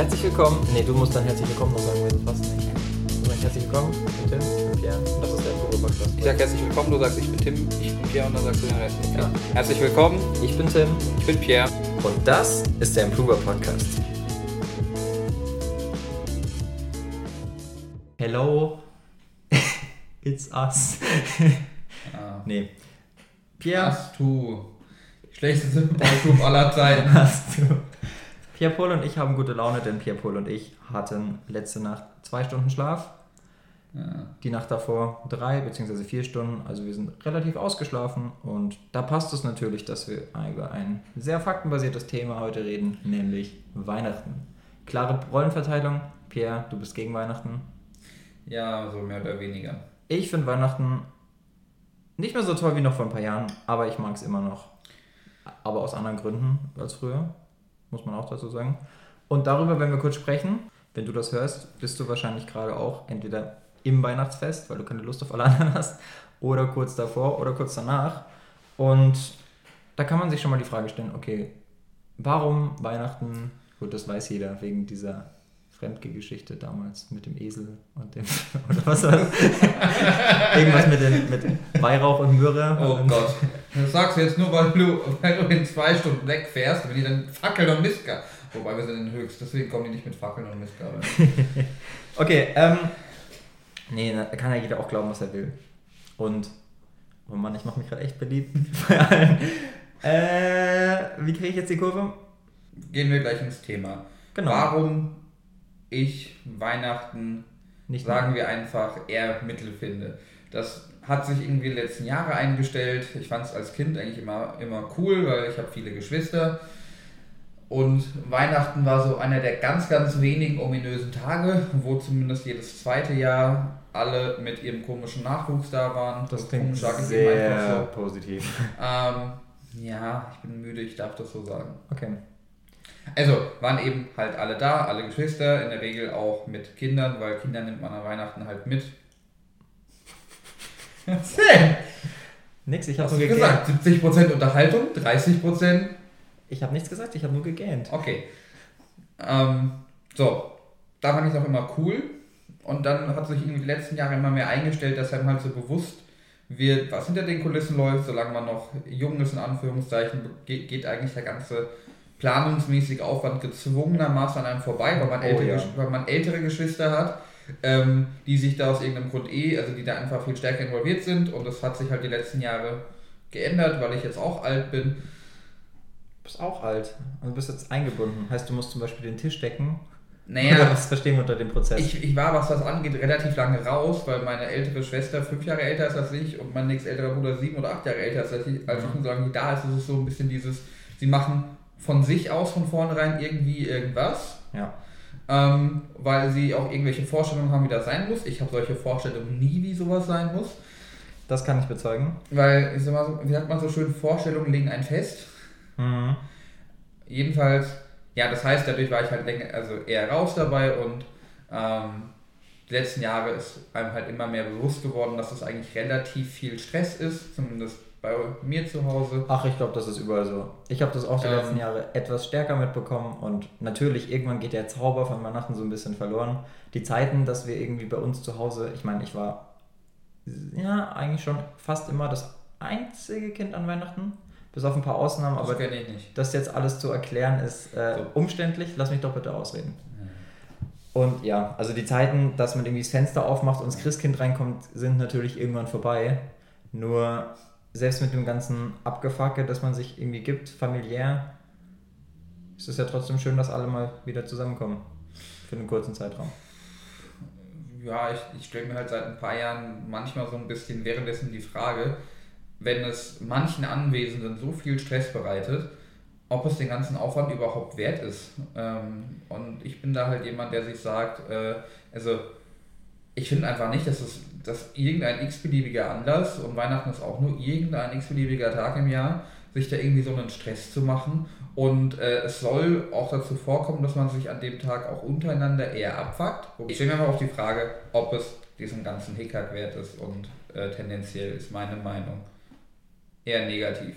Herzlich willkommen. Nee, du musst dann herzlich willkommen noch sagen, weil du fast nicht. Du sagst herzlich willkommen, ich bin Tim, ich bin Pierre. Und das ist der Puro-Podcast. Ich sag herzlich willkommen, du sagst ich bin Tim, ich bin Pierre und dann sagst du den Rest. Ja. Herzlich willkommen, Ich bin Tim ich bin Pierre. und das ist der Improver Podcast. Hello, it's us. Ah. nee. Pierre, Hast du schlechteste Ballgroup aller Zeiten. hast du. Pierre Paul und ich haben gute Laune, denn Pierre Paul und ich hatten letzte Nacht zwei Stunden Schlaf. Ja. Die Nacht davor drei bzw. vier Stunden. Also wir sind relativ ausgeschlafen und da passt es natürlich, dass wir über ein sehr faktenbasiertes Thema heute reden, nämlich Weihnachten. Klare Rollenverteilung. Pierre, du bist gegen Weihnachten. ja, so mehr oder weniger. Ich finde Weihnachten nicht mehr so toll wie noch vor ein paar Jahren, aber ich mag es immer noch. Aber aus anderen Gründen als früher, muss man auch dazu sagen. Und darüber werden wir kurz sprechen. Wenn du das hörst, bist du wahrscheinlich gerade auch entweder im Weihnachtsfest, weil du keine Lust auf alle anderen hast, oder kurz davor oder kurz danach. Und da kann man sich schon mal die Frage stellen, okay, warum Weihnachten? Gut, das weiß jeder wegen dieser Fremdgegeschichte damals mit dem Esel und dem oder was war das? Irgendwas mit, den, mit Weihrauch und Myrrhe. Oh und, Gott. Das sagst du jetzt nur, weil du, weil du in zwei Stunden wegfährst, wenn die dann Fackeln und Mistgabeln. Wobei wir sind in Höchst, deswegen kommen die nicht mit Fackeln und Mistgabeln. Okay, ähm. Nee, da kann ja jeder auch glauben, was er will. Und. Oh Mann, ich mache mich gerade echt beliebt bei allen. Äh, wie kriege ich jetzt die Kurve? Gehen wir gleich ins Thema. Genau. Warum ich Weihnachten Nicht sagen wir einfach, eher Mittel finde. Das hat sich irgendwie die letzten Jahre eingestellt. Ich fand es als Kind eigentlich immer, immer cool, weil ich habe viele Geschwister. Und Weihnachten war so einer der ganz, ganz wenigen ominösen Tage, wo zumindest jedes zweite Jahr alle mit ihrem komischen Nachwuchs da waren. Das klingt eben einfach sehr so. positiv. Ähm, ja, ich bin müde, ich darf das so sagen. Okay. Also waren eben halt alle da, alle Geschwister, in der Regel auch mit Kindern, weil Kinder nimmt man an Weihnachten halt mit. Erzähl! Nix, ich habe nur gegähnt. gesagt, 70% Unterhaltung, 30%. Ich habe nichts gesagt, ich habe nur gegähnt. Okay. Ähm, so, da fand ich es auch immer cool. Und dann hat sich irgendwie die letzten Jahre immer mehr eingestellt, dass einem halt so bewusst wird, was hinter den Kulissen läuft, solange man noch jung ist, in Anführungszeichen, geht, eigentlich der ganze planungsmäßige Aufwand gezwungenermaßen an einem vorbei, weil man, Oh, ältere, ja. Gesch- weil man ältere Geschwister hat, ähm, die sich da aus irgendeinem Grund eh, also die da einfach viel stärker involviert sind. Und das hat sich halt die letzten Jahre geändert, weil ich jetzt auch alt bin. Du bist auch alt. Und du bist jetzt eingebunden. Heißt, du musst zum Beispiel den Tisch decken. Oder Naja, was verstehen wir unter dem Prozess? Ich, ich war, was das angeht, relativ lange raus, weil meine ältere Schwester fünf Jahre älter ist als ich und mein nächstälterer Bruder sieben oder acht Jahre älter ist als ich. Als ich und solange die da ist, ist es so ein bisschen dieses, sie machen von sich aus von vornherein irgendwie irgendwas, ja. Ähm, weil sie auch irgendwelche Vorstellungen haben, wie das sein muss. Ich habe solche Vorstellungen nie, wie sowas sein muss. Das kann ich bezeugen. Weil, ich sag mal, so, wie sagt man so schön, Vorstellungen legen ein fest. Mhm. Jedenfalls, ja, das heißt, dadurch war ich halt länger, also eher raus dabei und ähm, die letzten Jahre ist einem halt immer mehr bewusst geworden, dass es eigentlich relativ viel Stress ist, zumindest bei mir zu Hause. Ach, ich glaube, das ist überall so. Ich habe das auch die Ähm. letzten Jahre etwas stärker mitbekommen und natürlich, irgendwann geht der Zauber von Weihnachten so ein bisschen verloren. Die Zeiten, dass wir irgendwie bei uns zu Hause, ich meine, ich war ja eigentlich schon fast immer das einzige Kind an Weihnachten, bis auf ein paar Ausnahmen, Aber aber das nicht. das jetzt alles zu erklären ist äh, So. umständlich. Lass mich doch bitte ausreden. Und ja, also die Zeiten, dass man irgendwie das Fenster aufmacht und das Christkind reinkommt, sind natürlich irgendwann vorbei. Nur selbst mit dem ganzen Abgefacke, das man sich irgendwie gibt, familiär, ist es ja trotzdem schön, dass alle mal wieder zusammenkommen. Für einen kurzen Zeitraum. Ja, ich, ich stelle mir halt seit ein paar Jahren manchmal so ein bisschen währenddessen die Frage, wenn es manchen Anwesenden so viel Stress bereitet, ob es den ganzen Aufwand überhaupt wert ist. Ähm, und ich bin da halt jemand, der sich sagt, äh, also ich finde einfach nicht, dass es dass irgendein x-beliebiger Anlass und Weihnachten ist auch nur irgendein x-beliebiger Tag im Jahr, sich da irgendwie so einen Stress zu machen. Und äh, es soll auch dazu vorkommen, dass man sich an dem Tag auch untereinander eher abfuckt. Ich stelle mir mal auf die Frage, ob es diesen ganzen Hickhack wert ist und äh, tendenziell ist meine Meinung eher negativ.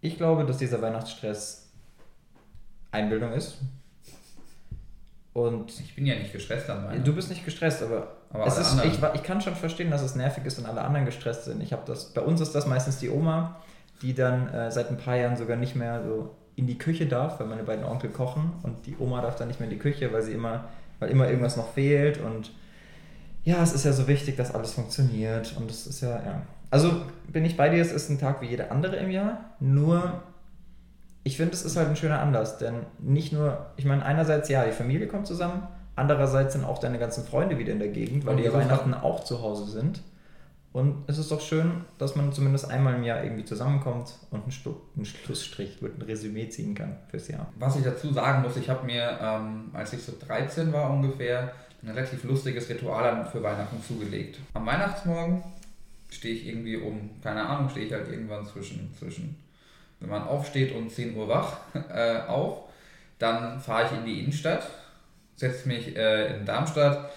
Ich glaube, dass dieser Weihnachtsstress Einbildung ist. Und ich bin ja nicht gestresst an meiner. Du bist nicht gestresst, aber, Aber es ist, anderen. ich, ich kann schon verstehen, dass es nervig ist, wenn alle anderen gestresst sind. Ich habe das, bei uns ist das meistens die Oma, die dann äh, seit ein paar Jahren sogar nicht mehr so in die Küche darf, weil meine beiden Onkel kochen und die Oma darf dann nicht mehr in die Küche, weil sie immer, weil immer irgendwas noch fehlt und ja, es ist ja so wichtig, dass alles funktioniert und es ist ja, ja. Also bin ich bei dir, es ist ein Tag wie jeder andere im Jahr, nur ich finde, es ist halt ein schöner Anlass, denn nicht nur, ich meine, einerseits ja, die Familie kommt zusammen, andererseits sind auch deine ganzen Freunde wieder in der Gegend, weil Und die ja Weihnachten auch zu Hause sind. Und es ist doch schön, dass man zumindest einmal im Jahr irgendwie zusammenkommt und einen, Stu einen Schlussstrich, ein Resümee ziehen kann fürs Jahr. Was ich dazu sagen muss, ich habe mir, ähm, als ich so 13 war ungefähr, ein relativ lustiges Ritual für Weihnachten zugelegt. Am Weihnachtsmorgen stehe ich irgendwie um, keine Ahnung, stehe ich halt irgendwann zwischen, zwischen wenn man aufsteht und 10 Uhr wach äh, auf. Dann fahre ich in die Innenstadt, setze mich äh, in Darmstadt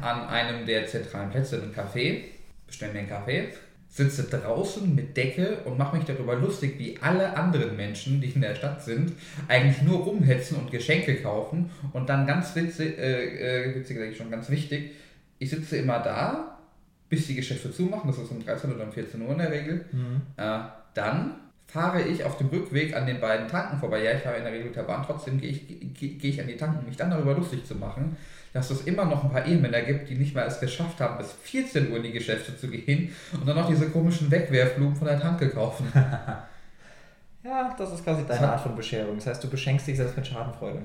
an einem der zentralen Plätze in einem Café, bestelle mir einen Kaffee, sitze draußen mit Decke und mache mich darüber lustig, wie alle anderen Menschen, die in der Stadt sind, eigentlich nur rumhetzen und Geschenke kaufen. Und dann ganz witzig, äh, äh, witzig ich schon, ganz wichtig, ich sitze immer da, bis die Geschäfte zumachen, das ist um 13 oder um 14 Uhr in der Regel, äh, dann fahre ich auf dem Rückweg an den beiden Tanken vorbei. Ja, ich fahre in der Regel mit der Bahn, trotzdem gehe ich, gehe, gehe ich an die Tanken, um mich dann darüber lustig zu machen, dass es immer noch ein paar Ehemänner gibt, die nicht mal es geschafft haben, bis 14 Uhr in die Geschäfte zu gehen und dann noch diese komischen Wegwerfblumen von der Tanke kaufen. Ja, das ist quasi deine Art von Bescherung. Das heißt, du beschenkst dich selbst mit Schadenfreude.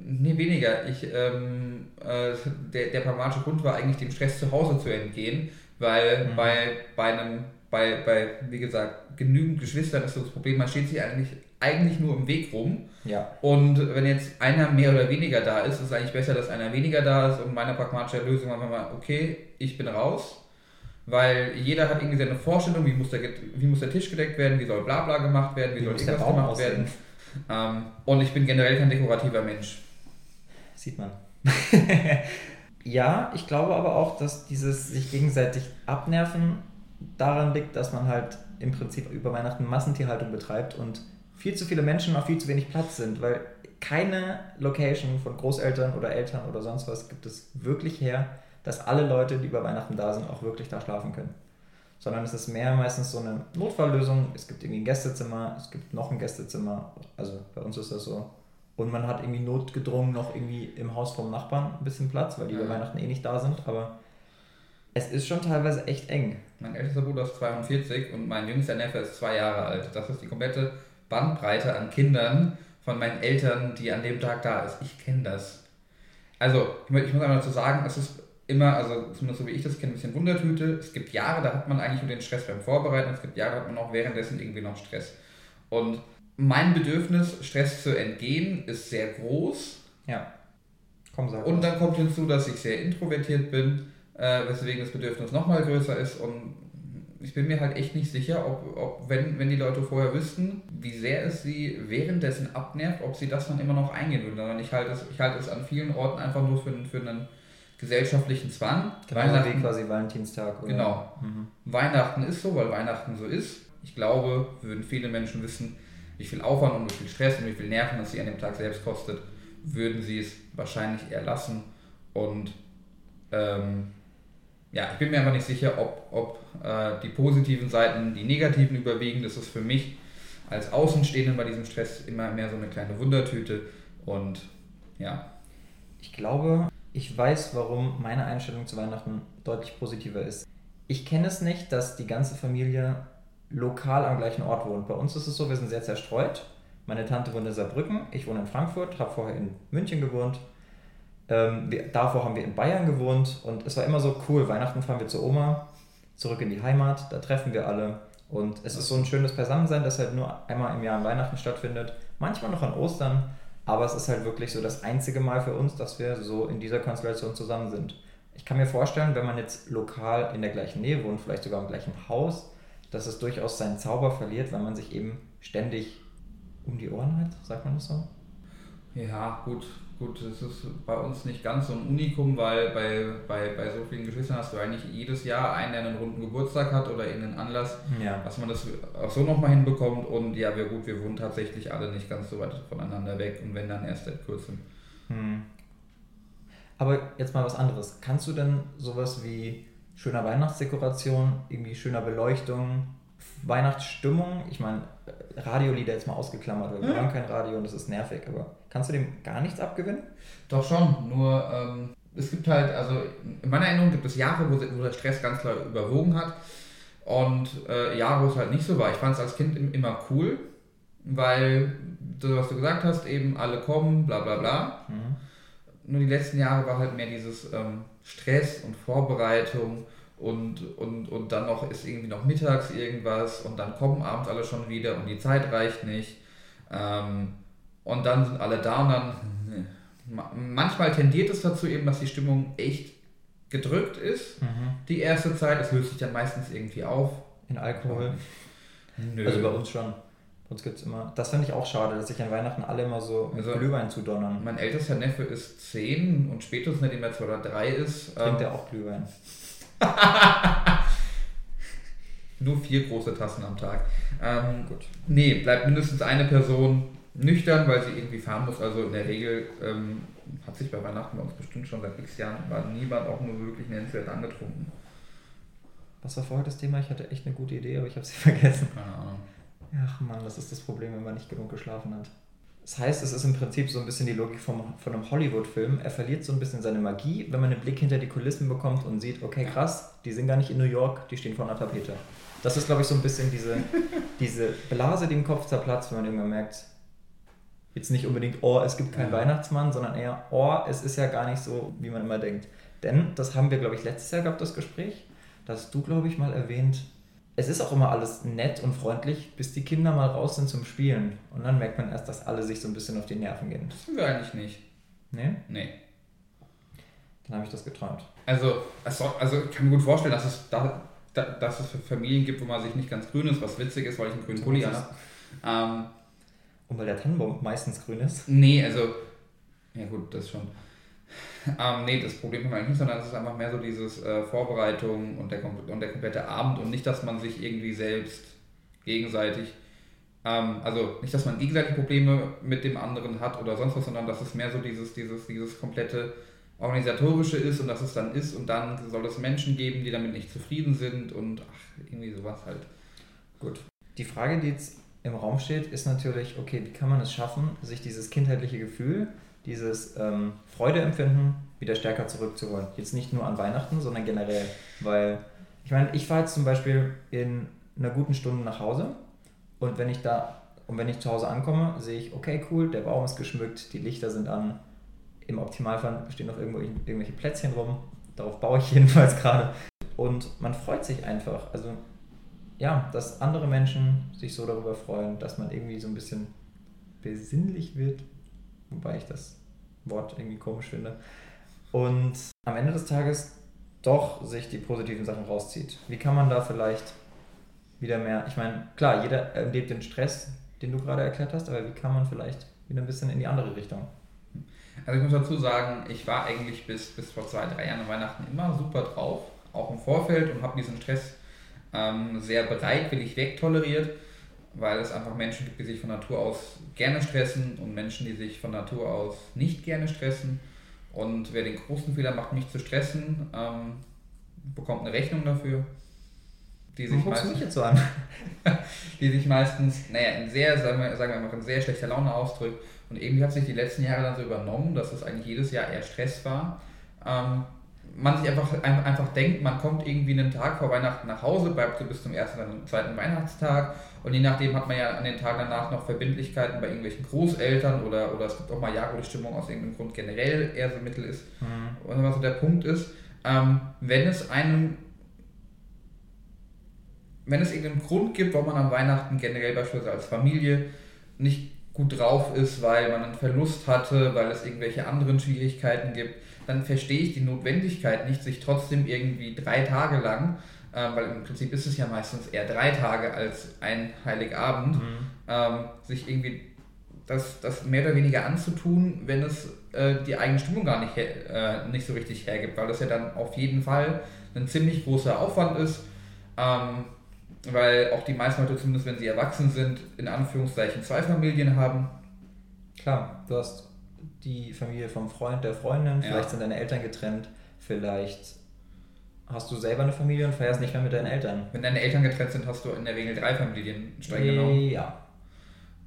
Nee, weniger. Ich, ähm, äh, der, der pragmatische Grund war eigentlich, dem Stress zu Hause zu entgehen, weil Mhm. bei, bei einem, bei, bei, wie gesagt, genügend Geschwistern ist so das Problem, man steht sich eigentlich, eigentlich nur im Weg rum. Ja. Und wenn jetzt einer mehr oder weniger da ist, ist es eigentlich besser, dass einer weniger da ist. Und meine pragmatische Lösung war immer, okay, ich bin raus. Weil jeder hat irgendwie seine Vorstellung, wie muss der, wie muss der Tisch gedeckt werden, wie soll bla bla gemacht werden, wie, Wie soll irgendwas gemacht aussehen? werden. Ähm, und ich bin generell kein dekorativer Mensch. Sieht man. ja, ich glaube aber auch, dass dieses sich gegenseitig abnerven daran liegt, dass man halt im Prinzip über Weihnachten Massentierhaltung betreibt und viel zu viele Menschen auf viel zu wenig Platz sind, weil keine Location von Großeltern oder Eltern oder sonst was gibt es wirklich her, dass alle Leute, die über Weihnachten da sind, auch wirklich da schlafen können. Sondern es ist mehr meistens so eine Notfalllösung. Es gibt irgendwie ein Gästezimmer, es gibt noch ein Gästezimmer. Also bei uns ist das so. Und man hat irgendwie notgedrungen noch irgendwie im Haus vom Nachbarn ein bisschen Platz, weil die über. Weihnachten eh nicht da sind. Aber es ist schon teilweise echt eng. Mein ältester Bruder ist 42 und mein jüngster Neffe ist zwei Jahre alt. Das ist die komplette Bandbreite an Kindern von meinen Eltern, die an dem Tag da ist. Ich kenne das. Also, ich mu- ich muss einmal dazu sagen, es ist immer, also zumindest so wie ich das kenne, ein bisschen Wundertüte. Es gibt Jahre, da hat man eigentlich nur den Stress beim Vorbereiten, es gibt Jahre, da hat man auch währenddessen irgendwie noch Stress. Und mein Bedürfnis, Stress zu entgehen, ist sehr groß. Ja. Komm, sag Und dann kommt hinzu, dass ich sehr introvertiert bin, äh, weswegen das Bedürfnis nochmal größer ist. Und ich bin mir halt echt nicht sicher, ob, ob wenn, wenn die Leute vorher wüssten, wie sehr es sie währenddessen abnervt, ob sie das dann immer noch eingehen würden. Sondern ich halte es, ich halte es an vielen Orten einfach nur für, einen- für einen gesellschaftlichen Zwang. Genauso wie quasi Valentinstag. Oder? Genau. Mhm. Weihnachten ist so, weil Weihnachten so ist. Ich glaube, würden viele Menschen wissen, wie viel Aufwand und wie viel Stress und wie viel Nerven das sie an dem Tag selbst kostet, würden sie es wahrscheinlich eher lassen. Und ähm, ja, ich bin mir einfach nicht sicher, ob, ob äh, die positiven Seiten die negativen überwiegen. Das ist für mich als Außenstehenden bei diesem Stress immer mehr so eine kleine Wundertüte. Und ja, Ich glaube, ich weiß, warum meine Einstellung zu Weihnachten deutlich positiver ist. Ich kenne es nicht, dass die ganze Familie lokal am gleichen Ort wohnt. Bei uns ist es so, wir sind sehr zerstreut. Meine Tante wohnt in Saarbrücken, ich wohne in Frankfurt, habe vorher in München gewohnt. Ähm, wir, davor haben wir in Bayern gewohnt und es war immer so cool. Weihnachten fahren wir zur Oma, zurück in die Heimat, da treffen wir alle. Und es ist so ein schönes Beisammensein, das halt nur einmal im Jahr an Weihnachten stattfindet. Manchmal noch an Ostern, aber es ist halt wirklich so das einzige Mal für uns, dass wir so in dieser Konstellation zusammen sind. Ich kann mir vorstellen, wenn man jetzt lokal in der gleichen Nähe wohnt, vielleicht sogar im gleichen Haus, dass es durchaus seinen Zauber verliert, weil man sich eben ständig um die Ohren hat, sagt man das so? Ja, gut, gut, das ist bei uns nicht ganz so ein Unikum, weil bei, bei, bei so vielen Geschwistern hast du eigentlich jedes Jahr einen, der einen runden Geburtstag hat oder irgendeinen Anlass, Ja. dass man das auch so nochmal hinbekommt. Und ja, wir gut, wir wohnen tatsächlich alle nicht ganz so weit voneinander weg und wenn dann erst seit kurzem. Hm. Aber jetzt mal was anderes. Kannst du denn sowas wie schöner Weihnachtsdekoration, irgendwie schöner Beleuchtung, Weihnachtsstimmung, ich meine, Radiolieder jetzt mal ausgeklammert, weil wir Ja. haben kein Radio und das ist nervig, aber kannst du dem gar nichts abgewinnen? Doch schon, nur ähm, es gibt halt, also in meiner Erinnerung gibt es Jahre, wo, wo der Stress ganz klar überwogen hat und äh, Jahre, wo es halt nicht so war. Ich fand es als Kind im- immer cool, weil, das, was du gesagt hast, eben alle kommen, bla bla bla. Mhm. Nur die letzten Jahre war halt mehr dieses ähm, Stress und Vorbereitung und, und, und dann noch ist irgendwie noch mittags irgendwas und dann kommen abends alle schon wieder und die Zeit reicht nicht. Ähm, und dann sind alle da und dann. ma- Manchmal tendiert es dazu eben, dass die Stimmung echt gedrückt ist. Mhm. Die erste Zeit, es löst sich dann meistens irgendwie auf. In Alkohol? Nö. Also bei uns schon. Bei uns gibt es immer. Das finde ich auch schade, dass sich an Weihnachten alle immer so mit Also- Glühwein zudonnern. mein ältester Neffe ist 10 und spätestens, nachdem er 2 oder 3 ist, ähm, Trinkt er auch Glühwein. nur vier große Tassen am Tag. Ähm, Gut. Nee, bleibt mindestens eine Person nüchtern, weil sie irgendwie fahren muss. Also in der Regel ähm, hat sich bei Weihnachten bei uns bestimmt schon seit x Jahren war niemand auch nur wirklich nennenswert angetrunken. Was war vorher das Thema? Ich hatte echt eine gute Idee, aber ich habe sie vergessen. Keine Ahnung. Ach man, das ist das Problem, wenn man nicht genug geschlafen hat. Das heißt, es ist im Prinzip so ein bisschen die Logik vom, von einem Hollywood-Film. Er verliert so ein bisschen seine Magie, wenn man einen Blick hinter die Kulissen bekommt und sieht, okay, krass, die sind gar nicht in New York, die stehen vor einer Tapete. Das ist, glaube ich, so ein bisschen diese, diese Blase, die im Kopf zerplatzt, wenn man irgendwann merkt, jetzt nicht unbedingt, oh, es gibt keinen Ja. Weihnachtsmann, sondern eher, oh, es ist ja gar nicht so, wie man immer denkt. Denn, das haben wir, glaube ich, letztes Jahr gehabt, das Gespräch. Da hast du, glaube ich, mal erwähnt, es ist auch immer alles nett und freundlich, bis die Kinder mal raus sind zum Spielen. Und dann merkt man erst, dass alle sich so ein bisschen auf die Nerven gehen. Das sind wir eigentlich nicht. Ne? Nee. Dann habe ich das geträumt. Also, also ich kann mir gut vorstellen, dass es, da, da, dass es für Familien gibt, wo man sich nicht ganz grün ist, was witzig ist, weil ich einen grünen Pulli habe. Ähm, Und weil der Tannenbaum meistens grün ist. Nee, also, ja gut, das schon. Ähm, nee, das Problem haben wir nicht, sondern es ist einfach mehr so dieses äh, Vorbereitung und der, und der komplette Abend und nicht, dass man sich irgendwie selbst gegenseitig, ähm, also nicht, dass man gegenseitig Probleme mit dem anderen hat oder sonst was, sondern dass es mehr so dieses, dieses, dieses komplette organisatorische ist und dass es dann ist und dann soll es Menschen geben, die damit nicht zufrieden sind und ach, irgendwie sowas halt. Gut. Die Frage, die jetzt im Raum steht, ist natürlich, okay, wie kann man es schaffen, sich dieses kindheitliche Gefühl, dieses ähm, Freudeempfinden wieder stärker zurückzuholen? Jetzt nicht nur an Weihnachten, sondern generell. Weil, ich meine, ich fahre jetzt zum Beispiel in einer guten Stunde nach Hause und wenn ich da, und wenn ich zu Hause ankomme, sehe ich, okay, cool, der Baum ist geschmückt, die Lichter sind an, im Optimalfall stehen noch irgendwo irgendwelche Plätzchen rum, darauf baue ich jedenfalls gerade. Und man freut sich einfach. Also ja, dass andere Menschen sich so darüber freuen, dass man irgendwie so ein bisschen besinnlich wird, wobei ich das Wort irgendwie komisch finde. Und am Ende des Tages doch sich die positiven Sachen rauszieht. Wie kann man da vielleicht wieder mehr, ich meine, klar, jeder erlebt den Stress, den du gerade erklärt hast, aber wie kann man vielleicht wieder ein bisschen in die andere Richtung? Also ich muss dazu sagen, ich war eigentlich bis, bis vor zwei, drei Jahren Weihnachten immer super drauf, auch im Vorfeld und habe diesen Stress ähm, sehr bereitwillig wegtoleriert, weil es einfach Menschen gibt, die sich von Natur aus gerne stressen und Menschen, die sich von Natur aus nicht gerne stressen. Und wer den großen Fehler macht, mich zu stressen, ähm, bekommt eine Rechnung dafür, die sich, Warum du mich meistens, jetzt so an? die sich meistens, naja, in sehr, sagen wir, sagen wir mal, in sehr schlechter Laune ausdrückt. Und irgendwie hat sich die letzten Jahre dann so übernommen, dass es eigentlich jedes Jahr eher Stress war. Ähm, man sich einfach, ein- einfach denkt, man kommt irgendwie einen Tag vor Weihnachten nach Hause, bleibt so bis zum ersten oder zweiten Weihnachtstag und je nachdem hat man ja an den Tagen danach noch Verbindlichkeiten bei irgendwelchen Großeltern oder, oder es gibt auch mal Jahre, wo die Stimmung aus irgendeinem Grund generell eher so mittel ist. Und was so der Punkt ist, ähm, wenn es einem, wenn es irgendeinen Grund gibt, warum man am Weihnachten generell beispielsweise als Familie nicht gut drauf ist, weil man einen Verlust hatte, weil es irgendwelche anderen Schwierigkeiten gibt, dann verstehe ich die Notwendigkeit nicht, sich trotzdem irgendwie drei Tage lang, ähm, weil im Prinzip ist es ja meistens eher drei Tage als ein Heiligabend, Mhm. ähm, sich irgendwie das, das mehr oder weniger anzutun, wenn es äh, die eigene Stimmung gar nicht, her, äh, nicht so richtig hergibt, weil das ja dann auf jeden Fall ein ziemlich großer Aufwand ist, ähm, weil auch die meisten Leute, zumindest wenn sie erwachsen sind, in Anführungszeichen zwei Familien haben. Klar, du hast die Familie vom Freund, der Freundin, Ja. vielleicht sind deine Eltern getrennt, vielleicht hast du selber eine Familie und feierst nicht mehr mit deinen Eltern. Wenn deine Eltern getrennt sind, hast du in der Regel drei Familien streng genommen. Ja.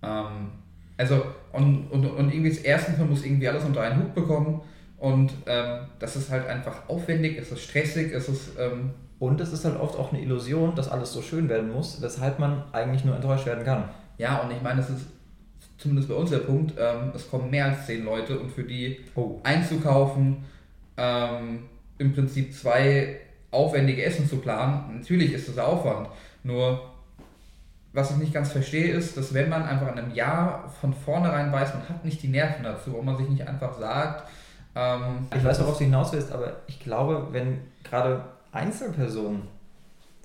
Ähm, also, und, und, und irgendwie das erstens, man muss irgendwie alles unter einen Hut bekommen. Und ähm, das ist halt einfach aufwendig, es ist stressig, es ist. Ähm, Und es ist halt oft auch eine Illusion, dass alles so schön werden muss, weshalb man eigentlich nur enttäuscht werden kann. ja, und ich meine, es ist zumindest bei uns der Punkt, ähm, es kommen mehr als zehn Leute und für die Oh. einzukaufen, ähm, im Prinzip zwei aufwendige Essen zu planen, natürlich ist das Aufwand. Nur, was ich nicht ganz verstehe, ist, dass wenn man einfach in einem Jahr von vornherein weiß, man hat nicht die Nerven dazu und man sich nicht einfach sagt, ähm, Ich weiß, worauf du hinaus willst, aber ich glaube, wenn gerade Einzelpersonen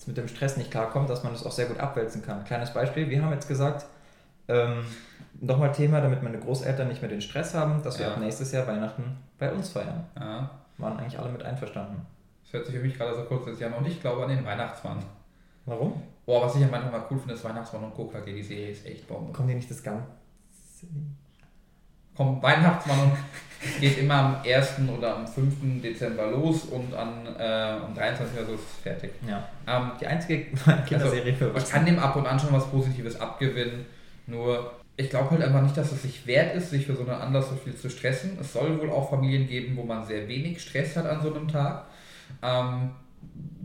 mit dem Stress nicht klarkommen, dass man das auch sehr gut abwälzen kann. Kleines Beispiel, wir haben jetzt gesagt, ähm, nochmal Thema, damit meine Großeltern nicht mehr den Stress haben, dass wir Ja. ab nächstes Jahr Weihnachten bei uns feiern. ja, Waren eigentlich alle mit einverstanden. das hört sich für mich gerade so kurz jetzt ja noch nicht, glaube an den Weihnachtsmann. Warum? Boah, was ich ja manchmal cool finde, ist Weihnachtsmann und KKG, die Serie ist echt Bombe. Kommt dir nicht das Ganze? kommt Weihnachtsmann und es geht immer am 1. oder am 5. Dezember los und an, äh, am 23. oder so ist es fertig. Ja. Ähm, Die einzige Kinderserie für ich kann dem ab und an schon was Positives abgewinnen, nur ich glaube halt einfach nicht, dass es sich wert ist, sich für so einen Anlass so viel zu stressen. Es soll wohl auch Familien geben, wo man sehr wenig Stress hat an so einem Tag. Ähm,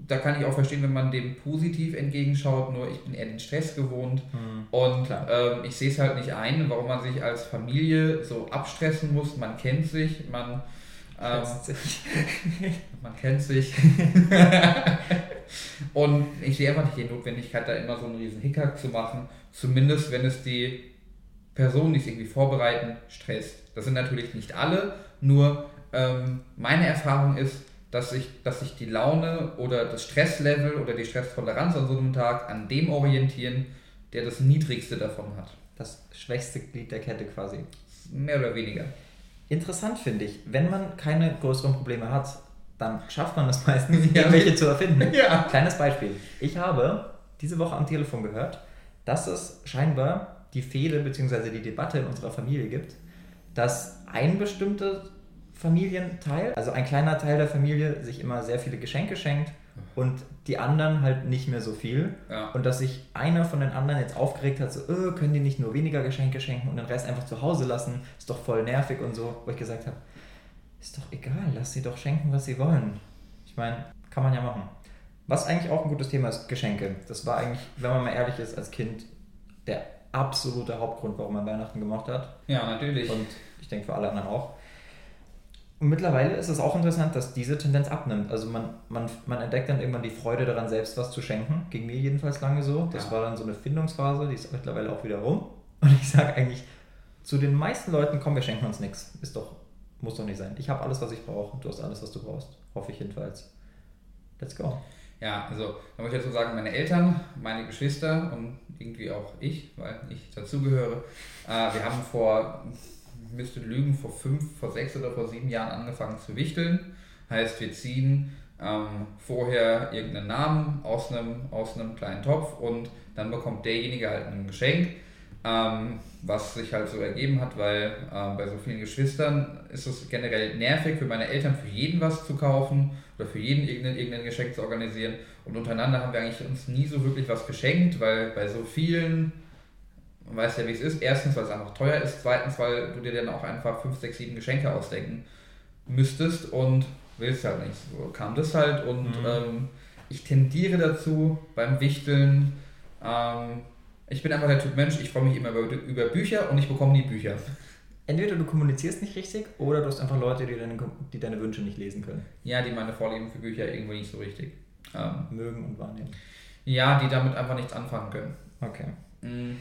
da kann ich auch verstehen, wenn man dem positiv entgegenschaut, nur ich bin eher den Stress gewohnt. Hm. Und ähm, ich sehe es halt nicht ein, warum man sich als Familie so abstressen muss. Man kennt sich, man, ähm, man kennt sich. Und ich sehe einfach nicht die Notwendigkeit, da immer so einen riesen Hickhack zu machen. Zumindest wenn es die Personen, die es irgendwie vorbereiten, stresst. Das sind natürlich nicht alle, nur ähm, meine Erfahrung ist, dass sich, dass sich die Laune oder das Stresslevel oder die Stresstoleranz an so einem Tag an dem orientieren, der das niedrigste davon hat. Das schwächste Glied der Kette quasi. Mehr oder weniger. Interessant finde ich, wenn man keine größeren Probleme hat, dann schafft man es meistens, Ja. irgendwelche zu erfinden. Ja. Kleines Beispiel. Ich habe diese Woche am Telefon gehört, dass es scheinbar die Fehde bzw. die Debatte in unserer Familie gibt, dass ein bestimmter Familienteil, also ein kleiner Teil der Familie, sich immer sehr viele Geschenke schenkt und die anderen halt nicht mehr so viel. Ja. Und dass sich einer von den anderen jetzt aufgeregt hat, so, äh, können die nicht nur weniger Geschenke schenken und den Rest einfach zu Hause lassen, ist doch voll nervig und so, wo ich gesagt habe, ist doch egal, lass sie doch schenken, was sie wollen. Ich meine, kann man ja machen. Was eigentlich auch ein gutes Thema ist, Geschenke. Das war eigentlich, wenn man mal ehrlich ist, als Kind der absolute Hauptgrund, warum man Weihnachten gemacht hat. Ja, natürlich. Und ich denke für alle anderen auch. Und mittlerweile ist es auch interessant, dass diese Tendenz abnimmt. Also man, man, man entdeckt dann irgendwann die Freude daran, selbst was zu schenken. Ging mir jedenfalls lange so. Das Ja. war dann so eine Findungsphase, die ist mittlerweile auch wieder rum. Und ich sage eigentlich, zu den meisten Leuten, komm, wir schenken uns nichts. Ist doch, muss doch nicht sein. Ich habe alles, was ich brauche. Du hast alles, was du brauchst. Hoffe ich jedenfalls. Let's go. Ja, also da muss ich dazu sagen, meine Eltern, meine Geschwister und irgendwie auch ich, weil ich dazugehöre, äh, wir haben vor, müsste lügen, vor fünf, vor sechs oder vor sieben Jahren angefangen zu wichteln. Heißt, wir ziehen ähm, vorher irgendeinen Namen aus einem, aus einem kleinen Topf und dann bekommt derjenige halt ein Geschenk, ähm, was sich halt so ergeben hat, weil ähm, bei so vielen Geschwistern ist es generell nervig für meine Eltern, für jeden was zu kaufen oder für jeden irgendein, irgendein Geschenk zu organisieren. Und untereinander haben wir eigentlich uns nie so wirklich was geschenkt, weil bei so vielen, man weiß ja wie es ist, erstens, weil es einfach teuer ist, zweitens, weil du dir dann auch einfach fünf, sechs, sieben Geschenke ausdenken müsstest und willst halt nicht. So kam das halt und Mhm. ähm, ich tendiere dazu beim Wichteln, ähm, ich bin einfach der Typ Mensch, ich freue mich immer über, über Bücher und ich bekomme nie Bücher. Entweder du kommunizierst nicht richtig oder du hast einfach Leute, die deine, die deine Wünsche nicht lesen können. Ja, die meine Vorlieben für Bücher irgendwie nicht so richtig. Ähm, Mögen und wahrnehmen. ja, die damit einfach nichts anfangen können. Okay. Mm,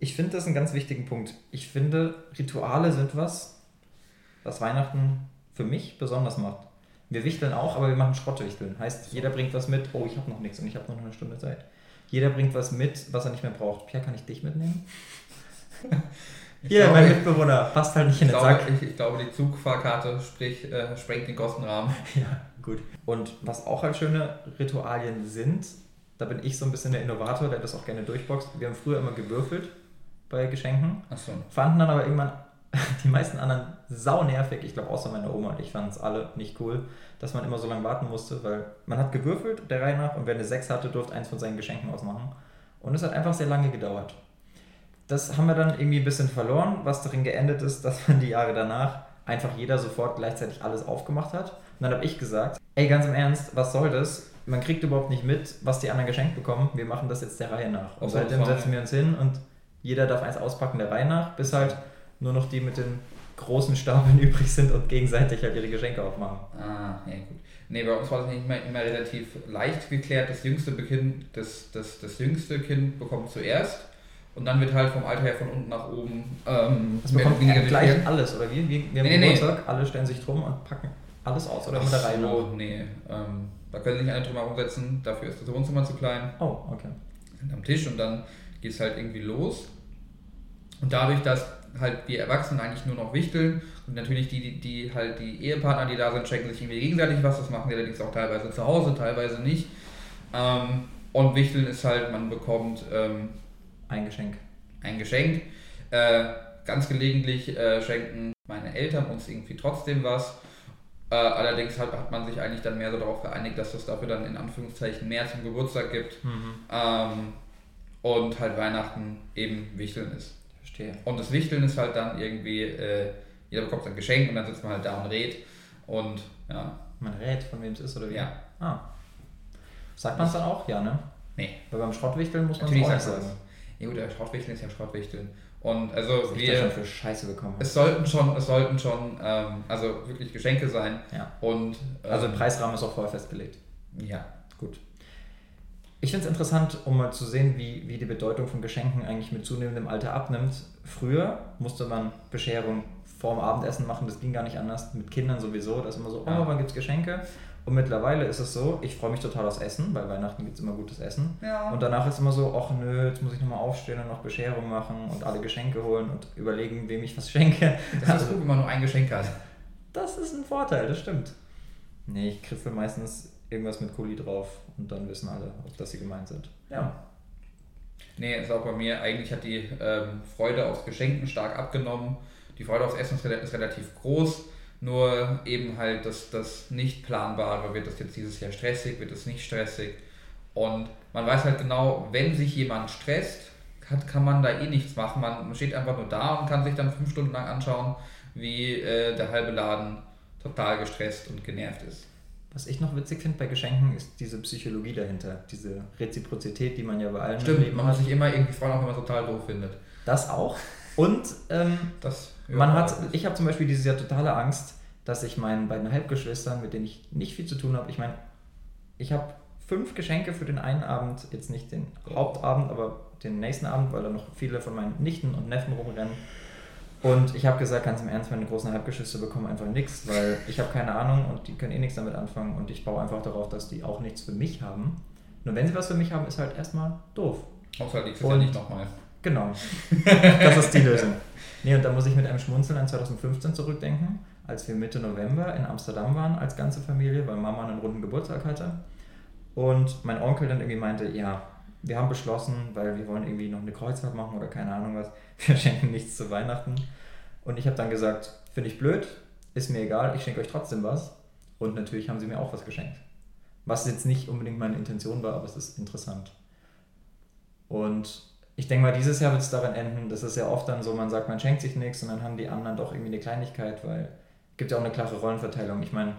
Ich finde das einen ganz wichtigen Punkt. Ich finde, Rituale sind was, was Weihnachten für mich besonders macht. Wir wichteln auch, aber wir machen Schrottwichteln. Heißt, jeder bringt was mit. Oh, ich habe noch nichts und ich habe noch eine Stunde Zeit. Jeder bringt was mit, was er nicht mehr braucht. Pierre, kann ich dich mitnehmen? Hier, mein Mitbewohner. Passt halt nicht in den glaube, Sack. ich, ich glaube, die Zugfahrkarte sprich, äh, sprengt den Kostenrahmen. Ja, gut. Und was auch halt schöne Ritualien sind, da bin ich so ein bisschen der Innovator, der das auch gerne durchboxt. Wir haben früher immer gewürfelt bei Geschenken. Achso. fanden dann aber irgendwann die meisten anderen sau nervig. Ich glaube, außer meine Oma und ich fanden es alle nicht cool, dass man immer so lange warten musste, weil man hat gewürfelt der Reihe nach und wer eine 6 hatte, durfte eins von seinen Geschenken ausmachen. Und es hat einfach sehr lange gedauert. Das haben wir dann irgendwie ein bisschen verloren, was darin geendet ist, dass man die Jahre danach einfach jeder sofort gleichzeitig alles aufgemacht hat. Und dann habe ich gesagt, ey, ganz im Ernst, was soll das? Man kriegt überhaupt nicht mit, was die anderen geschenkt bekommen. Wir machen das jetzt der Reihe nach. Und seitdem setzen wir uns hin und jeder darf eins auspacken der Reihe nach, bis halt nur noch die mit den großen Stapeln übrig sind und gegenseitig halt ihre Geschenke aufmachen. Ah, ja gut. Nee, bei uns war das nicht immer, immer relativ leicht geklärt. Das jüngste Kind, das, das, das jüngste Kind bekommt zuerst und dann wird halt vom Alter her von unten nach oben ähm, das bekommt weniger gleich alles, oder wie? Wir, wir haben nee, Geburtstag, nee. alle stellen sich drum und packen alles aus, oder Ach mit der Reihe so, nee. Ähm, da können sich alle drum herum setzen, dafür ist das Wohnzimmer zu klein. Oh, okay. Sind am Tisch und dann geht es halt irgendwie los. Und dadurch, dass halt wir Erwachsenen eigentlich nur noch wichteln und natürlich die, die, die halt die Ehepartner, die da sind, schenken sich irgendwie gegenseitig was, das machen die allerdings auch teilweise zu Hause, teilweise nicht. Ähm, und wichteln ist halt, man bekommt ähm, ein Geschenk. Ein Geschenk. Äh, ganz gelegentlich äh, schenken meine Eltern uns irgendwie trotzdem was. Äh, allerdings hat, hat man sich eigentlich dann mehr so darauf geeinigt, dass es dafür dann in Anführungszeichen mehr zum Geburtstag gibt. Mhm. Ähm, und halt Weihnachten eben Wichteln ist. Verstehe. Und das Wichteln ist halt dann irgendwie, äh, jeder bekommt ein Geschenk und dann sitzt man halt da und redet. Und ja. Man rät, von wem es ist oder wie? Ja. Ah. Sagt man es dann auch? Ja, ne? Nee. Weil beim Schrottwichteln muss man es auch nicht sagen. Ja gut, der Schrottwichteln ist ja Schrottwichteln. Und also Was wir. schon für Scheiße bekommen. Es sollten schon, es sollten schon, ähm, also wirklich Geschenke sein. Ja. Und, ähm, also der Preisrahmen ist auch vorher festgelegt. Ja. Gut. Ich finde es interessant, um mal zu sehen, wie, wie die Bedeutung von Geschenken eigentlich mit zunehmendem Alter abnimmt. Früher musste man Bescherung vorm Abendessen machen, das ging gar nicht anders. Mit Kindern sowieso, das ist immer so, oh, wann gibt es Geschenke? Und mittlerweile ist es so, ich freue mich total aufs Essen, weil Weihnachten gibt es immer gutes Essen. Ja. Und danach ist immer so, ach nö, jetzt muss ich nochmal aufstehen und noch Bescherung machen und alle Geschenke holen und überlegen, wem ich was schenke. Das also, ist gut, wenn man nur ein Geschenk hat. Das ist ein Vorteil, das stimmt. Nee, ich kriffel meistens irgendwas mit Kuli drauf und dann wissen alle, dass sie gemeint sind. Ja. Nee, ist auch bei mir. Eigentlich hat die ähm, Freude aufs Geschenken stark abgenommen. Die Freude aufs Essen ist relativ groß nur eben halt das, das Nicht-Planbare, wird das jetzt dieses Jahr stressig, wird das nicht stressig. Und man weiß halt genau, wenn sich jemand stresst, kann, kann man da eh nichts machen. Man steht einfach nur da und kann sich dann fünf Stunden lang anschauen, wie äh, der halbe Laden total gestresst und genervt ist. Was ich noch witzig finde bei Geschenken, ist diese Psychologie dahinter, diese Reziprozität, die man ja bei allen Stimmt, man hat sich immer irgendwie freuen, auch wenn man es total doof findet. Das auch. Und ähm, das man hat, ich habe zum Beispiel dieses Jahr totale Angst, dass ich meinen beiden Halbgeschwistern, mit denen ich nicht viel zu tun habe, ich meine, ich habe fünf Geschenke für den einen Abend, jetzt nicht den Hauptabend, aber den nächsten Abend, weil da noch viele von meinen Nichten und Neffen rumrennen. Und ich habe gesagt, ganz im Ernst, meine großen Halbgeschwister bekommen einfach nichts, weil ich habe keine Ahnung und die können eh nichts damit anfangen und ich baue einfach darauf, dass die auch nichts für mich haben. Nur wenn sie was für mich haben, ist halt erstmal doof. Außer nächstes Jahr nicht nochmal. Genau. Das ist die Lösung. Nee, und da muss ich mit einem Schmunzeln an 2015 zurückdenken, als wir Mitte November in Amsterdam waren als ganze Familie, weil Mama einen runden Geburtstag hatte. Und mein Onkel dann irgendwie meinte, ja, wir haben beschlossen, weil wir wollen irgendwie noch eine Kreuzfahrt machen oder keine Ahnung was, wir schenken nichts zu Weihnachten. Und ich habe dann gesagt, finde ich blöd, ist mir egal, ich schenke euch trotzdem was. Und natürlich haben sie mir auch was geschenkt. Was jetzt nicht unbedingt meine Intention war, aber es ist interessant. Und ich denke mal, dieses Jahr wird es daran enden, das ist ja oft dann so, man sagt, man schenkt sich nichts und dann haben die anderen doch irgendwie eine Kleinigkeit, weil es gibt ja auch eine klare Rollenverteilung. Ich meine,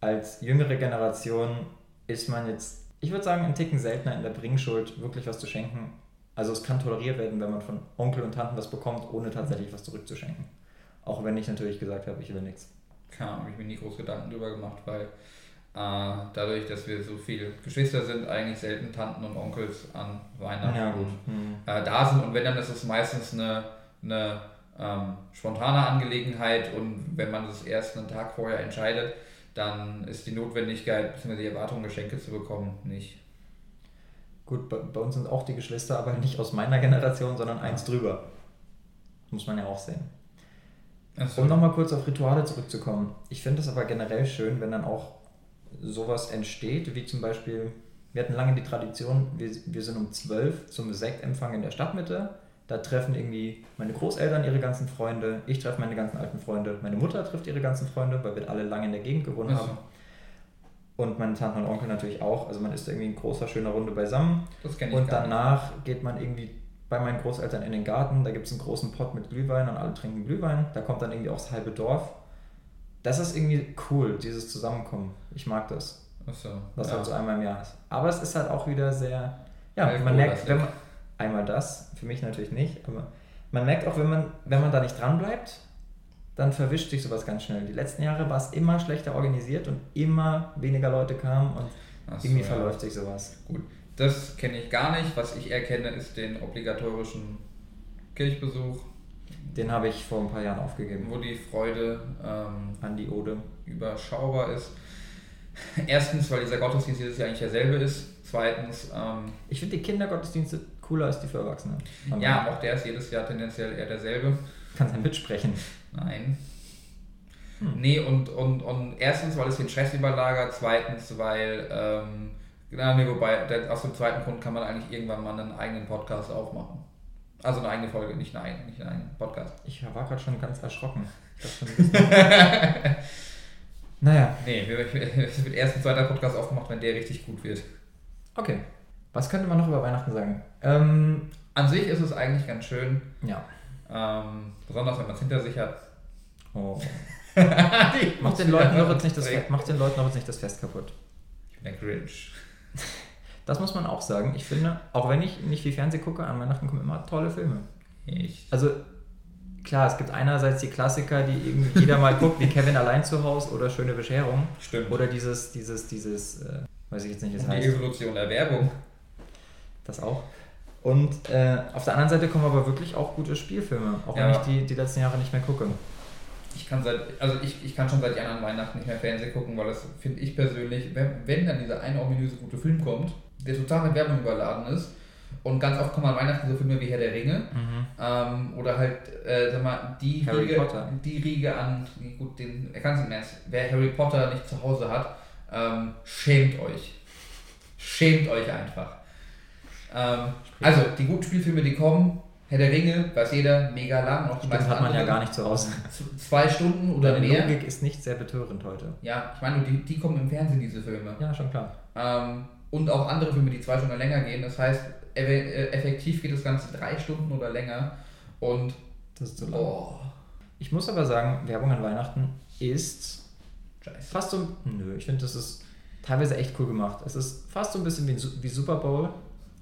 als jüngere Generation ist man jetzt, ich würde sagen, ein Ticken seltener in der Bringschuld, wirklich was zu schenken. Also es kann toleriert werden, wenn man von Onkel und Tanten was bekommt, ohne tatsächlich was zurückzuschenken. Auch wenn ich natürlich gesagt habe, ich will nichts. Klar, habe ich mir nie groß Gedanken drüber gemacht, weil äh, dadurch, dass wir so viele Geschwister sind, eigentlich selten Tanten und Onkels an Weihnachten ja, hm. äh, da sind. Und wenn, dann ist es meistens eine, eine ähm, spontane Angelegenheit. Und wenn man das erst einen Tag vorher entscheidet, dann ist die Notwendigkeit bzw. die Erwartung, Geschenke zu bekommen, nicht. Gut, bei, bei, uns sind auch die Geschwister, aber nicht aus meiner Generation, sondern eins drüber. Muss man ja auch sehen. So. Um nochmal kurz auf Rituale zurückzukommen. Ich finde es aber generell schön, wenn dann auch sowas entsteht, wie zum Beispiel, wir hatten lange die Tradition, wir, wir sind um 12 zum Sektempfang in der Stadtmitte, Da treffen irgendwie meine Großeltern ihre ganzen Freunde, ich treffe meine ganzen alten Freunde, meine Mutter trifft ihre ganzen Freunde, weil wir alle lange in der Gegend gewohnt so. haben. Und meine Tante und Onkel natürlich auch. Also man ist irgendwie in großer, schöner Runde beisammen. Das kenne ich Und gar nicht. danach geht man irgendwie bei meinen Großeltern in den Garten. Da gibt es einen großen Pott mit Glühwein und alle trinken Glühwein. Da kommt dann irgendwie auch das halbe Dorf. Das ist irgendwie cool, dieses Zusammenkommen. Ich mag das, Ach so. was ja. halt so einmal im Jahr ist. Aber es ist halt auch wieder sehr, ja, Alkohol- man merkt, wenn man, einmal das, für mich natürlich nicht, aber man merkt auch, wenn man, wenn man da nicht dran bleibt, dann verwischt sich sowas ganz schnell. Die letzten Jahre war es immer schlechter organisiert und immer weniger Leute kamen und so, irgendwie ja. verläuft sich sowas. Gut, das kenne ich gar nicht. Was ich erkenne, ist den obligatorischen Kirchbesuch, Den habe ich vor ein paar Jahren aufgegeben. wo die Freude ähm, An die Ode. überschaubar ist. Erstens, weil dieser Gottesdienst jedes Jahr eigentlich derselbe ist. Zweitens, ähm, Ich finde die Kindergottesdienste cooler als die für Erwachsene. Aber ja, auch der ist jedes Jahr tendenziell eher derselbe. Kannst ja mitsprechen. Nein. Hm. Nee, und, und, und erstens, weil es den Stress überlagert. Zweitens, weil, ähm, genau, nee, wobei, der, aus dem zweiten Grund kann man eigentlich irgendwann mal einen eigenen Podcast aufmachen. Also eine eigene Folge, nicht einen, eigenen- nicht einen eigenen Podcast. Ich war gerade schon ganz erschrocken. Dachte schon, du naja, Nee, es wird erst ein zweiter Podcast aufgemacht, wenn der richtig gut wird. okay. Was könnte man noch über Weihnachten sagen? Ähm, An sich ist es eigentlich ganz schön, ja. ähm, besonders wenn man es hinter sich hat. Oh. Macht den, Leuten doch jetzt nicht das, Fe- macht den Leuten doch jetzt nicht das Fest kaputt. Ich bin der Grinch. Das muss man auch sagen. Ich finde, auch wenn ich nicht viel Fernsehen gucke, an Weihnachten kommen immer tolle Filme. Ich. Also klar, es gibt einerseits die Klassiker, die irgendwie jeder mal guckt, wie Kevin allein zu Hause oder Schöne Bescherung. Stimmt. Oder dieses, dieses, dieses, äh, weiß ich jetzt nicht, wie es die heißt. Evolution der Werbung. Das auch. Und äh, auf der anderen Seite kommen aber wirklich auch gute Spielfilme, auch wenn Ja. ich die, die letzten Jahre nicht mehr gucke. Ich kann seit, also ich, ich kann schon seit Jahren an Weihnachten nicht mehr Fernsehen gucken, weil das finde ich persönlich, wenn, wenn dann dieser eine ominöse gute Film kommt, der total mit Werbung überladen ist und ganz oft kommen an Weihnachten so Filme wie Herr der Ringe ähm, oder halt, äh, sag mal, die Harry Riege, Potter. die Riege an, gut, den, er kann es nicht mehr, wer Harry Potter nicht zu Hause hat, ähm, schämt euch. Schämt euch einfach. Ähm, also, die guten Spielfilme, die kommen, Herr der Ringe, weiß jeder, mega lang. Auch die Das meisten hat man ja gar nicht zu Hause. Zwei Stunden oder Deine mehr. Logik ist nicht sehr betörend heute. Ja, ich meine, die, die kommen im Fernsehen, diese Filme. Ja, schon klar. Ähm, und auch andere Filme, die zwei Stunden länger gehen. Das heißt, äh, effektiv geht das Ganze drei Stunden oder länger. Und Das ist zu lang. oh, Ich muss aber sagen, Werbung an Weihnachten ist scheiße. fast so. Nö, ich finde, das ist teilweise echt cool gemacht. Es ist fast so ein bisschen wie, wie Super Bowl.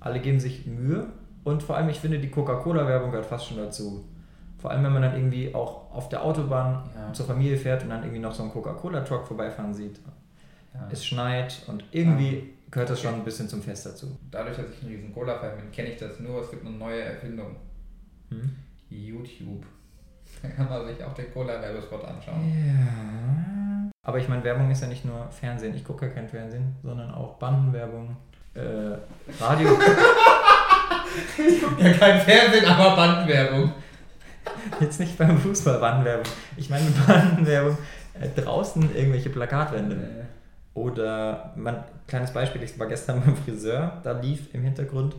Alle geben sich Mühe. Und vor allem, ich finde, die Coca-Cola-Werbung gehört fast schon dazu. Vor allem, wenn man dann irgendwie auch auf der Autobahn Ja. zur Familie fährt und dann irgendwie noch so einen Coca-Cola-Truck vorbeifahren sieht. Ja. Es schneit und irgendwie gehört das schon ein bisschen zum Fest dazu. Dadurch, dass ich ein riesen Cola-Fan bin, kenne ich das nur. Es gibt eine neue Erfindung. Hm? YouTube. Da kann man sich auch den Cola-Werbespot anschauen. Ja. Aber ich meine, Werbung ist ja nicht nur Fernsehen. Ich gucke ja kein Fernsehen, sondern auch Bandenwerbung, äh, Radio. Ja, kein Fernsehen, aber Bandwerbung. Jetzt nicht beim Fußball Bandenwerbung. Ich meine Bandenwerbung äh, draußen irgendwelche Plakatwände. Oder, man, kleines Beispiel, ich war gestern beim Friseur, da lief im Hintergrund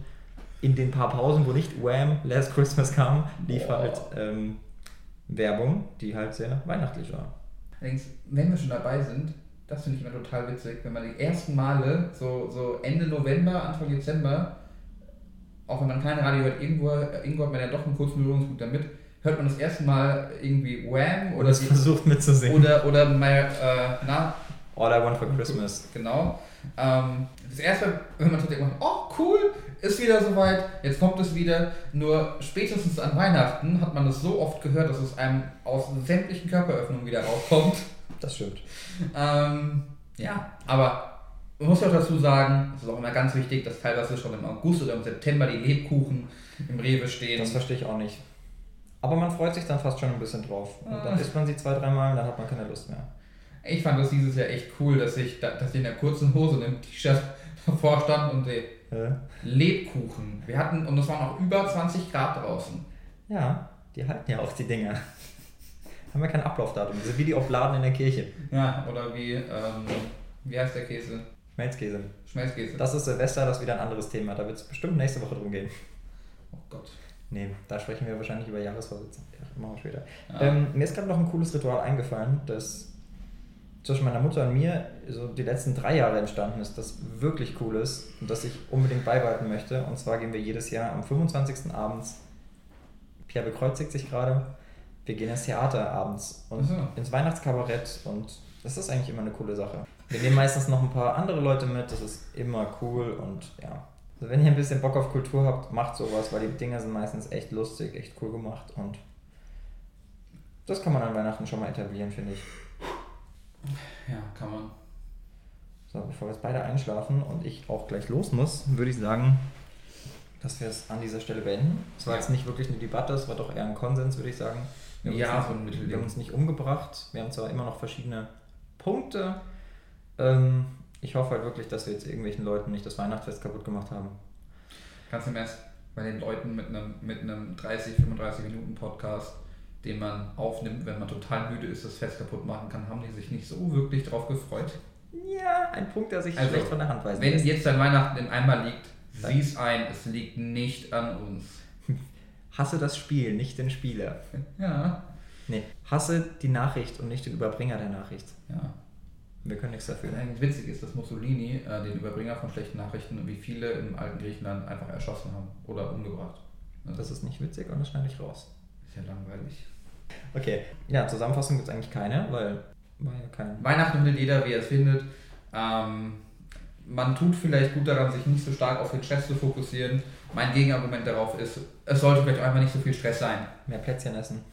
in den paar Pausen, wo nicht Wham! Last Christmas kam, lief Boah. halt ähm, Werbung, die halt sehr weihnachtlich war. Allerdings, wenn wir schon dabei sind, das finde ich immer total witzig, wenn man die ersten Male, so, so Ende November, Anfang Dezember, auch wenn man kein Radio hört, irgendwo, irgendwo hat man ja doch einen kurzen Berührungspunkt damit, hört man das erste Mal irgendwie Wham! Oder oder, es die, versucht mitzusingen. oder, oder mal, äh, na, All I Want for Christmas. Genau. Ähm, das erste, Mal, wenn man so denkt, oh cool, ist wieder soweit, jetzt kommt es wieder. Nur spätestens an Weihnachten hat man das so oft gehört, dass es einem aus sämtlichen Körperöffnungen wieder rauskommt. Das stimmt. Ähm, ja, aber man muss auch dazu sagen, es ist auch immer ganz wichtig, dass teilweise schon im August oder im September die Lebkuchen im Rewe stehen. Das verstehe ich auch nicht. Aber man freut sich dann fast schon ein bisschen drauf. Und dann Ah. isst man sie zwei, dreimal und dann hat man keine Lust mehr. Ich fand das dieses Jahr echt cool, dass ich, da- dass ich in der kurzen Hose und im T-Shirt davor stand und die Hä? Lebkuchen. Wir hatten, und es waren auch über 20 Grad draußen. Ja, die halten ja auch die Dinger. Haben ja kein Ablaufdatum. Das sind wie die Obladen in der Kirche. Ja, oder wie, ähm, wie heißt der Käse? Schmelzkäse. Schmelzkäse. Das ist Silvester, das ist wieder ein anderes Thema. Da wird es bestimmt nächste Woche drum gehen. oh Gott. Nee, da sprechen wir wahrscheinlich über Jahresvorsätze. Ja, machen wir später. Ja. Ähm, mir ist gerade noch ein cooles Ritual eingefallen, das zwischen meiner Mutter und mir so die letzten drei Jahre entstanden ist, das wirklich cool ist und das ich unbedingt beibehalten möchte. Und zwar gehen wir jedes Jahr am 25. abends, Pierre bekreuzigt sich gerade, wir gehen ins Theater abends und so. ins Weihnachtskabarett und das ist eigentlich immer eine coole Sache. Wir nehmen meistens noch ein paar andere Leute mit, das ist immer cool und ja. Also wenn ihr ein bisschen Bock auf Kultur habt, macht sowas, weil die Dinger sind meistens echt lustig, echt cool gemacht und das kann man an Weihnachten schon mal etablieren, finde ich. Ja, kann man. So, bevor wir jetzt beide einschlafen und ich auch gleich los muss, würde ich sagen, dass wir es an dieser Stelle beenden. Es war Ja. jetzt nicht wirklich eine Debatte, es war doch eher ein Konsens, würde ich sagen. Wir haben Ja, uns so ein nicht, Mittelding. Wir haben uns nicht umgebracht. Wir haben zwar immer noch verschiedene Punkte. Ähm, ich hoffe halt wirklich, dass wir jetzt irgendwelchen Leuten nicht das Weihnachtsfest kaputt gemacht haben. Kannst du erst bei den Leuten mit einem, mit einem 30, 35 Minuten Podcast, den man aufnimmt, wenn man total müde ist, das Fest kaputt machen kann, haben die sich nicht so wirklich drauf gefreut. Ja, ein Punkt, der sich Also, schlecht von der Hand weisen Wenn lässt. jetzt dein Weihnachten im Eimer liegt, Dann- sieh es ein, es liegt nicht an uns. Hasse das Spiel, nicht den Spieler. Ja. Nee, hasse die Nachricht und nicht den Überbringer der Nachricht. Ja. Wir können nichts dafür. Eigentlich witzig ist, dass Mussolini äh, den Überbringer von schlechten Nachrichten, wie viele im alten Griechenland, einfach erschossen haben oder umgebracht. Also, Das ist nicht witzig und das schneide ich raus. ist ja langweilig. Okay, ja, Zusammenfassung gibt es eigentlich keine, weil war ja kein. Weihnachten findet jeder, wie er es findet. Ähm, man tut vielleicht gut daran, sich nicht so stark auf den Stress zu fokussieren. Mein Gegenargument darauf ist, es sollte vielleicht einfach nicht so viel Stress sein. Mehr Plätzchen essen.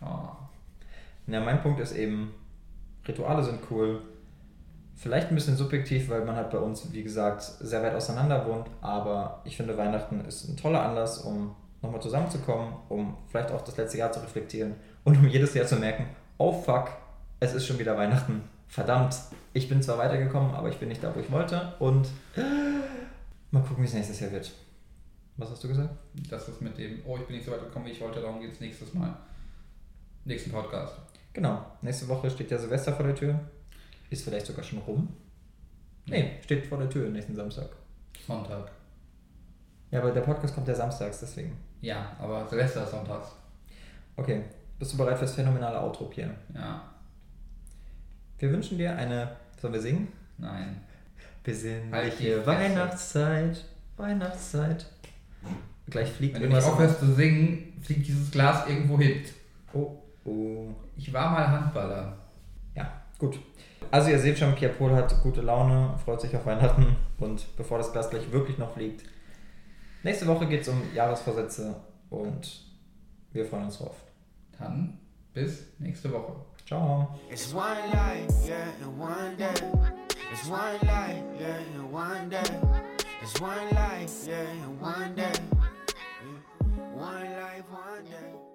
Oh. Ja, mein Punkt ist eben, Rituale sind cool. Vielleicht ein bisschen subjektiv, weil man halt bei uns, wie gesagt, sehr weit auseinander wohnt. Aber ich finde, Weihnachten ist ein toller Anlass, um nochmal zusammenzukommen, um vielleicht auch das letzte Jahr zu reflektieren und um jedes Jahr zu merken, oh fuck, es ist schon wieder Weihnachten. Verdammt, ich bin zwar weitergekommen, aber ich bin nicht da, wo ich wollte. Und mal gucken, wie es nächstes Jahr wird. Was hast du gesagt? Das ist mit dem, oh, ich bin nicht so weit gekommen, wie ich wollte, darum geht es nächstes Mal. Nächsten Podcast. Genau, nächste Woche steht ja Silvester vor der Tür. Ist vielleicht sogar schon rum. Nee, steht vor der Tür nächsten Samstag. Sonntag. Ja, aber der Podcast kommt ja samstags, deswegen. Ja, aber Silvester ist sonntags. Okay, bist du bereit fürs phänomenale Outro, Pierre? Ja, Wir wünschen dir eine, sollen wir singen? nein. Halt Besinnliche Fresse. Weihnachtszeit, Weihnachtszeit. Gleich fliegt Wenn du nicht irgendwas. aufhörst zu singen, fliegt dieses Glas irgendwo hin. Oh, oh. Ich war mal Handballer. Ja, gut. Also ihr seht schon, Pierre Pohl hat gute Laune, freut sich auf Weihnachten und bevor das Glas gleich wirklich noch fliegt, nächste Woche geht es um Jahresvorsätze und wir freuen uns drauf. Dann bis nächste Woche. Ciao. It's one life, yeah, and one day. It's one life, yeah, and one day. It's one life, yeah, one day. Yeah. One life, one day.